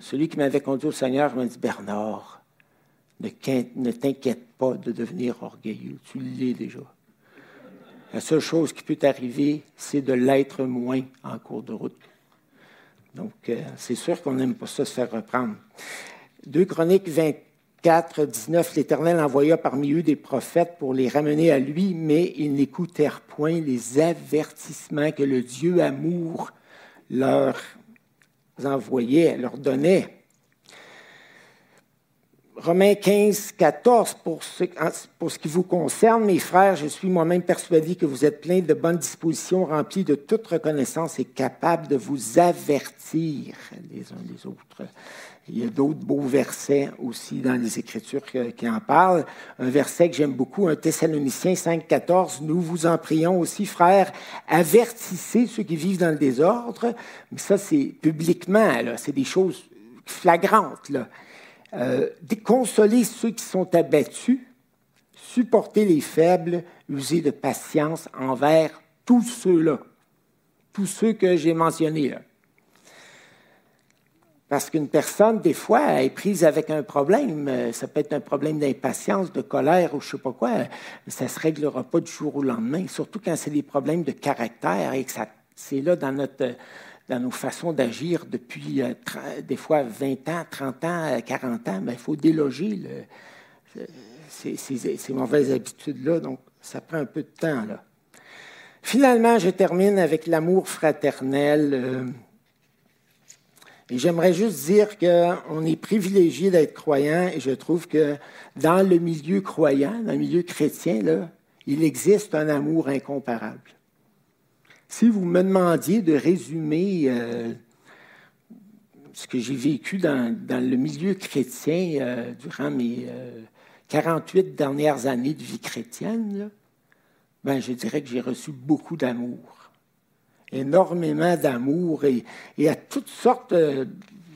celui qui m'avait conduit au Seigneur m'a dit, Bernard, ne, t'inquiète pas de devenir orgueilleux, tu l'es déjà. La seule chose qui peut t'arriver, c'est de l'être moins en cours de route. Donc, euh, c'est sûr qu'on n'aime pas ça se faire reprendre. Deux Chroniques 20, 4, 19, l'Éternel envoya parmi eux des prophètes pour les ramener à lui, mais ils n'écoutèrent point les avertissements que le Dieu amour leur envoyait, leur donnait. Romains 15, 14, pour ce, qui vous concerne, mes frères, je suis moi-même persuadé que vous êtes pleins de bonnes dispositions, remplis de toute reconnaissance et capables de vous avertir les uns les autres il y a d'autres beaux versets aussi dans les Écritures qui en parlent. Un verset que j'aime beaucoup, un Thessaloniciens 5, 14. Nous vous en prions aussi, frères, avertissez ceux qui vivent dans le désordre. Mais ça, c'est publiquement, c'est des choses flagrantes. Là. Euh, ceux qui sont abattus, supportez les faibles, usez de patience envers tous ceux-là, tous ceux que j'ai mentionnés. Là. Parce qu'une personne, des fois, est prise avec un problème. Euh, ça peut être un problème d'impatience, de colère ou je ne sais pas quoi. Ça ne se réglera pas du jour au lendemain, surtout quand c'est des problèmes de caractère et que c'est là dans, notre, dans nos façons d'agir depuis euh, des fois 20 ans, 30 ans, 40 ans. Ben, il faut déloger ces, mauvaises habitudes-là. Donc, ça prend un peu de temps. Finalement, je termine avec l'amour fraternel. Euh, et j'aimerais juste dire qu'on est privilégié d'être croyant et je trouve que dans le milieu croyant, dans le milieu chrétien, il existe un amour incomparable. Si vous me demandiez de résumer euh, ce que j'ai vécu dans, le milieu chrétien euh, durant mes 48 euh, dernières années de vie chrétienne, ben, je dirais que j'ai reçu beaucoup d'amour énormément d'amour et, et, à toutes sortes euh,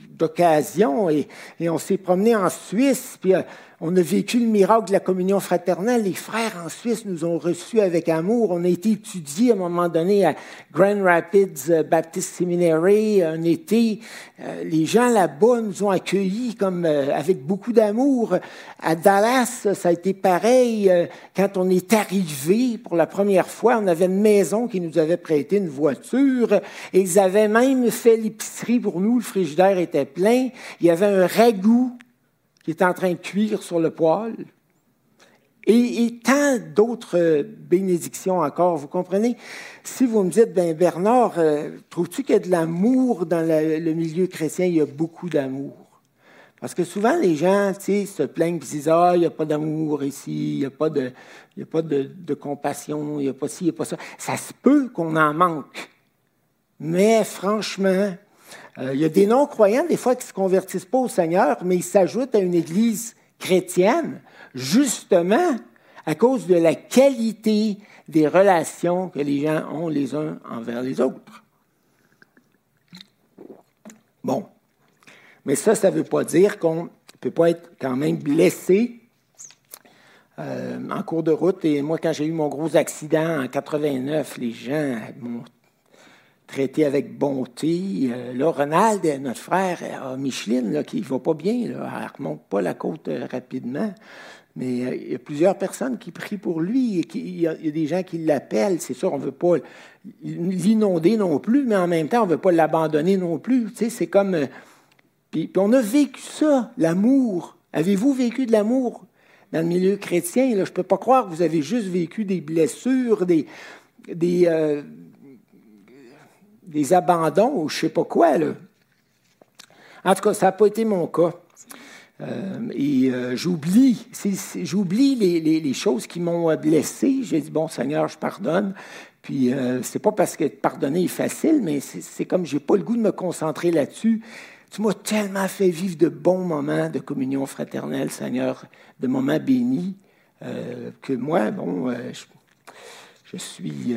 d'occasions. Et, et, on s'est promené en Suisse, puis euh, on a vécu le miracle de la communion fraternelle. Les frères en Suisse nous ont reçus avec amour. On a été étudiés à un moment donné à Grand Rapids euh, Baptist Seminary un été. Euh, les gens là-bas nous ont accueillis comme euh, avec beaucoup d'amour. À Dallas, ça a été pareil. Quand on est arrivé pour la première fois, on avait une maison qui nous avait prêté une voiture. ils avaient même fait l'épicerie pour nous. Le frigidaire était plein. Il y avait un ragoût qui est en train de cuire sur le poêle. Et, tant d'autres bénédictions encore, vous comprenez? Si vous me dites, ben Bernard, euh, trouves-tu qu'il y a de l'amour dans le, milieu chrétien? Il y a beaucoup d'amour. Parce que souvent, les gens se plaignent et disent Ah, il n'y a pas d'amour ici, il n'y a pas, de, a pas de, de compassion, il n'y a pas ci, il n'y a pas ça. Ça se peut qu'on en manque. Mais franchement, euh, il y a des non-croyants, des fois, qui ne se convertissent pas au Seigneur, mais ils s'ajoutent à une Église chrétienne, justement à cause de la qualité des relations que les gens ont les uns envers les autres. Bon. Mais ça, ça ne veut pas dire qu'on ne peut pas être quand même blessé euh, en cours de route. Et moi, quand j'ai eu mon gros accident en 89, les gens m'ont traité avec bonté. Euh, là, Ronald, notre frère, a Micheline, qui ne va pas bien, là, elle ne remonte pas la côte euh, rapidement. Mais euh, il y a plusieurs personnes qui prient pour lui. Et il, y a, des gens qui l'appellent. C'est sûr, on ne veut pas l'inonder non plus, mais en même temps, on ne veut pas l'abandonner non plus. C'est comme. puis, on a vécu ça, l'amour. Avez-vous vécu de l'amour? Dans le milieu chrétien? Là, je ne peux pas croire que vous avez juste vécu des blessures, des, des, des abandons ou je ne sais pas quoi. Là. En tout cas, ça n'a pas été mon cas. Euh, et euh, j'oublie, j'oublie les, choses qui m'ont blessé. J'ai dit, bon Seigneur, je pardonne. Puis euh, c'est pas parce que pardonner est facile, mais c'est comme j'ai pas le goût de me concentrer là-dessus. Tu m'as tellement fait vivre de bons moments de communion fraternelle, Seigneur, de moments bénis, que moi, bon, je, suis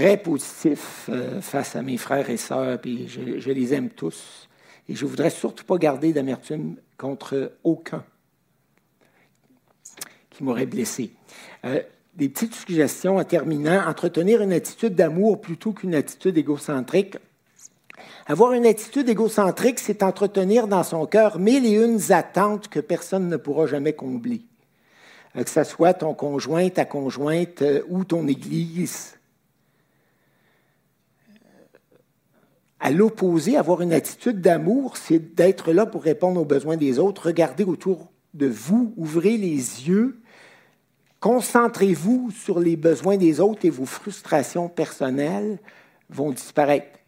très positif euh, face à mes frères et sœurs, puis je, les aime tous. Et je ne voudrais surtout pas garder d'amertume contre aucun qui m'aurait blessé. Euh, des petites suggestions en terminant. Entretenir une attitude d'amour plutôt qu'une attitude égocentrique. Avoir une attitude égocentrique, c'est entretenir dans son cœur mille et une attentes que personne ne pourra jamais combler. Euh, que ce soit ton conjoint, ta conjointe ou ton Église À l'opposé, avoir une attitude d'amour, c'est d'être là pour répondre aux besoins des autres. Regardez autour de vous, ouvrez les yeux, concentrez-vous sur les besoins des autres et vos frustrations personnelles vont disparaître.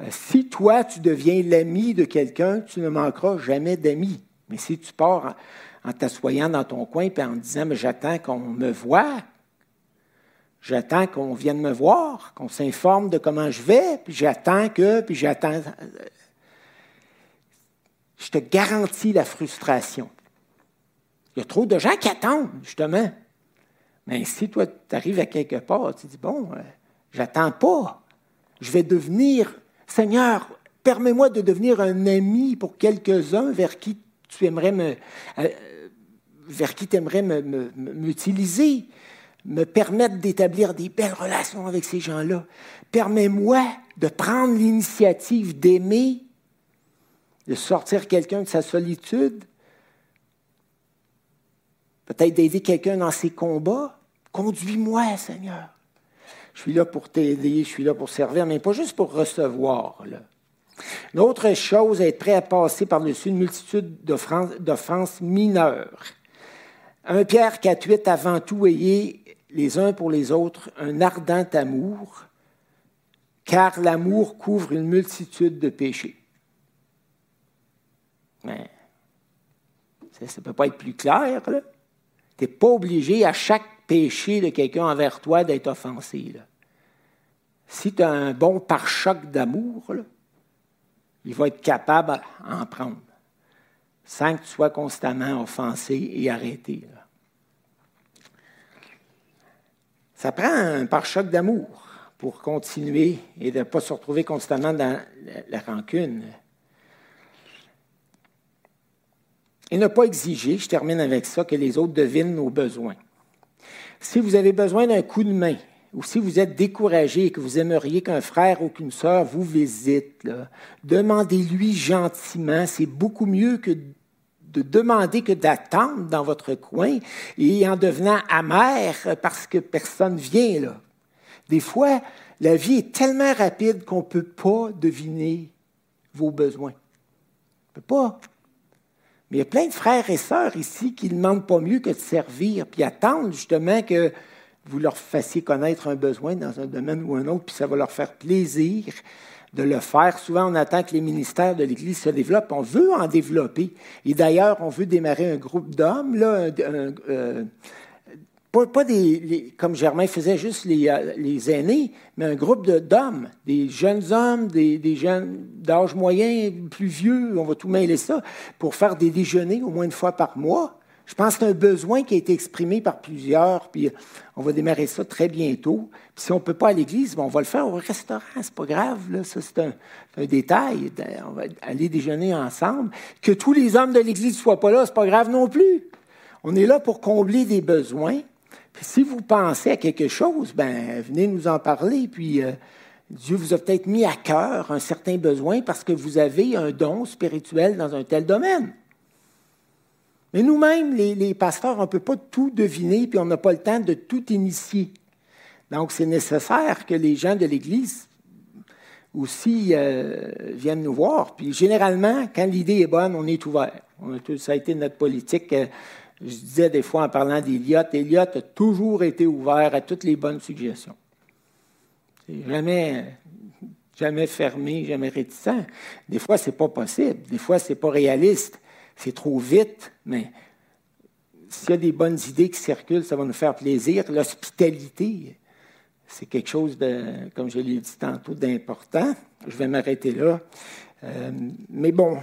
Euh, si toi, tu deviens l'ami de quelqu'un, tu ne manqueras jamais d'amis. Mais si tu pars en, t'assoyant dans ton coin et en disant, mais j'attends qu'on me voie, J'attends qu'on vienne me voir, qu'on s'informe de comment je vais, puis j'attends que, puis j'attends. Je te garantis la frustration. Il y a trop de gens qui attendent, justement. Mais si toi, tu arrives à quelque part, tu dis, bon, euh, j'attends pas. Je vais devenir, Seigneur, permets-moi de devenir un ami pour quelques-uns vers qui tu aimerais me, euh, vers qui aimerais m'utiliser me permettre d'établir des belles relations avec ces gens-là. Permets-moi de prendre l'initiative d'aimer, de sortir quelqu'un de sa solitude, peut-être d'aider quelqu'un dans ses combats. Conduis-moi, Seigneur. Je suis là pour t'aider, je suis là pour servir, mais pas juste pour recevoir. Là. Une autre chose, être prêt à passer par-dessus une multitude d'offenses mineures. 1 Pierre 4.8, avant tout, ayez les uns pour les autres un ardent amour, car l'amour couvre une multitude de péchés. Mais ça ne peut pas être plus clair. Tu n'es pas obligé à chaque péché de quelqu'un envers toi d'être offensé. Si tu as un bon pare-choc d'amour, il va être capable d'en prendre, sans que tu sois constamment offensé et arrêté. Ça prend un pare-choc d'amour pour continuer et de ne pas se retrouver constamment dans la, rancune. Et ne pas exiger, je termine avec ça, que les autres devinent nos besoins. Si vous avez besoin d'un coup de main, ou si vous êtes découragé et que vous aimeriez qu'un frère ou qu'une sœur vous visite, demandez-lui gentiment. C'est beaucoup mieux que de demander que d'attendre dans votre coin et en devenant amer parce que personne vient là. Des fois, la vie est tellement rapide qu'on ne peut pas deviner vos besoins. On ne peut pas. Mais il y a plein de frères et sœurs ici qui ne demandent pas mieux que de servir, puis attendent justement que vous leur fassiez connaître un besoin dans un domaine ou un autre, puis ça va leur faire plaisir de le faire. Souvent, on attend que les ministères de l'Église se développent. On veut en développer. Et d'ailleurs, on veut démarrer un groupe d'hommes, là, euh, pas, des, comme Germain faisait juste les, euh, les aînés, mais un groupe d'hommes, des jeunes hommes, des, des jeunes d'âge moyen, plus vieux, on va tout mêler ça, pour faire des déjeuners au moins une fois par mois Je pense que c'est un besoin qui a été exprimé par plusieurs, puis on va démarrer ça très bientôt. Puis si on ne peut pas à l'église, on va le faire au restaurant, c'est pas grave, là, ça c'est un, un, détail. On va aller déjeuner ensemble. Que tous les hommes de l'église ne soient pas là, c'est pas grave non plus. On est là pour combler des besoins. Puis si vous pensez à quelque chose, ben venez nous en parler, puis euh, Dieu vous a peut-être mis à cœur un certain besoin parce que vous avez un don spirituel dans un tel domaine. Mais nous-mêmes, les, pasteurs, on ne peut pas tout deviner, puis on n'a pas le temps de tout initier. Donc, c'est nécessaire que les gens de l'Église aussi euh, viennent nous voir. Puis généralement, quand l'idée est bonne, on est ouvert. ça a été notre politique. Euh, je disais des fois en parlant d'Eliott, Eliott a toujours été ouvert à toutes les bonnes suggestions. C'est jamais, jamais fermé, jamais réticent. Des fois, ce n'est pas possible. Des fois, ce n'est pas réaliste c'est trop vite, mais s'il y a des bonnes idées qui circulent, ça va nous faire plaisir. L'hospitalité, c'est quelque chose de, comme je l'ai dit tantôt, d'important. Je vais m'arrêter là. Euh, mais bon.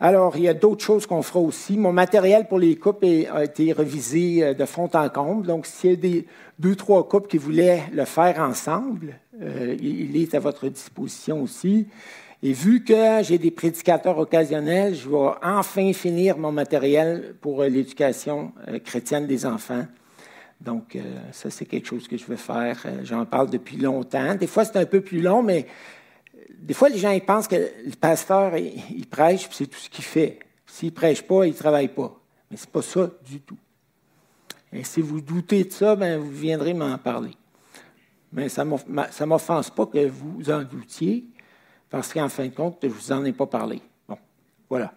Alors, il y a d'autres choses qu'on fera aussi. Mon matériel pour les coupes a été revisé euh, de fond en comble. Donc, s'il y a des deux, trois coupes qui voulaient le faire ensemble, euh, il est à votre disposition aussi. Et vu que j'ai des prédicateurs occasionnels, je vais enfin finir mon matériel pour euh, l'éducation euh, chrétienne des enfants. Donc, euh, ça, c'est quelque chose que je veux faire. J'en parle depuis longtemps. Des fois, c'est un peu plus long, mais des fois, les gens pensent que le pasteur, il, prêche, puis c'est tout ce qu'il fait. S'il ne prêche pas, il ne travaille pas. Mais ce n'est pas ça du tout. Et si vous doutez de ça, ben, vous viendrez m'en parler. Mais ça ne m'offense pas que vous en doutiez parce qu'en fin de compte, je ne vous en ai pas parlé. Bon, voilà.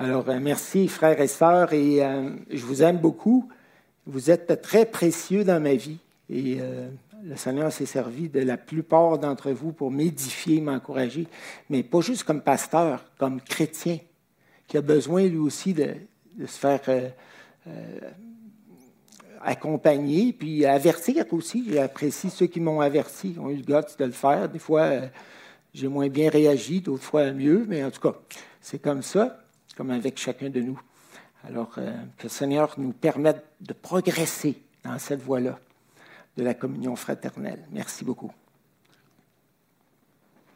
Alors, euh, merci, frères et sœurs, et euh, je vous aime beaucoup. Vous êtes très précieux dans ma vie, et euh, le Seigneur s'est servi de la plupart d'entre vous pour m'édifier, m'encourager, mais pas juste comme pasteur, comme chrétien, qui a besoin lui aussi de, se faire accompagner, puis avertir aussi. J'apprécie ceux qui m'ont averti, ont eu le goût de le faire. Des fois, j'ai moins bien réagi, d'autres fois mieux, mais en tout cas, c'est comme ça, comme avec chacun de nous. Alors, euh, que le Seigneur nous permette de progresser dans cette voie-là de la communion fraternelle. Merci beaucoup.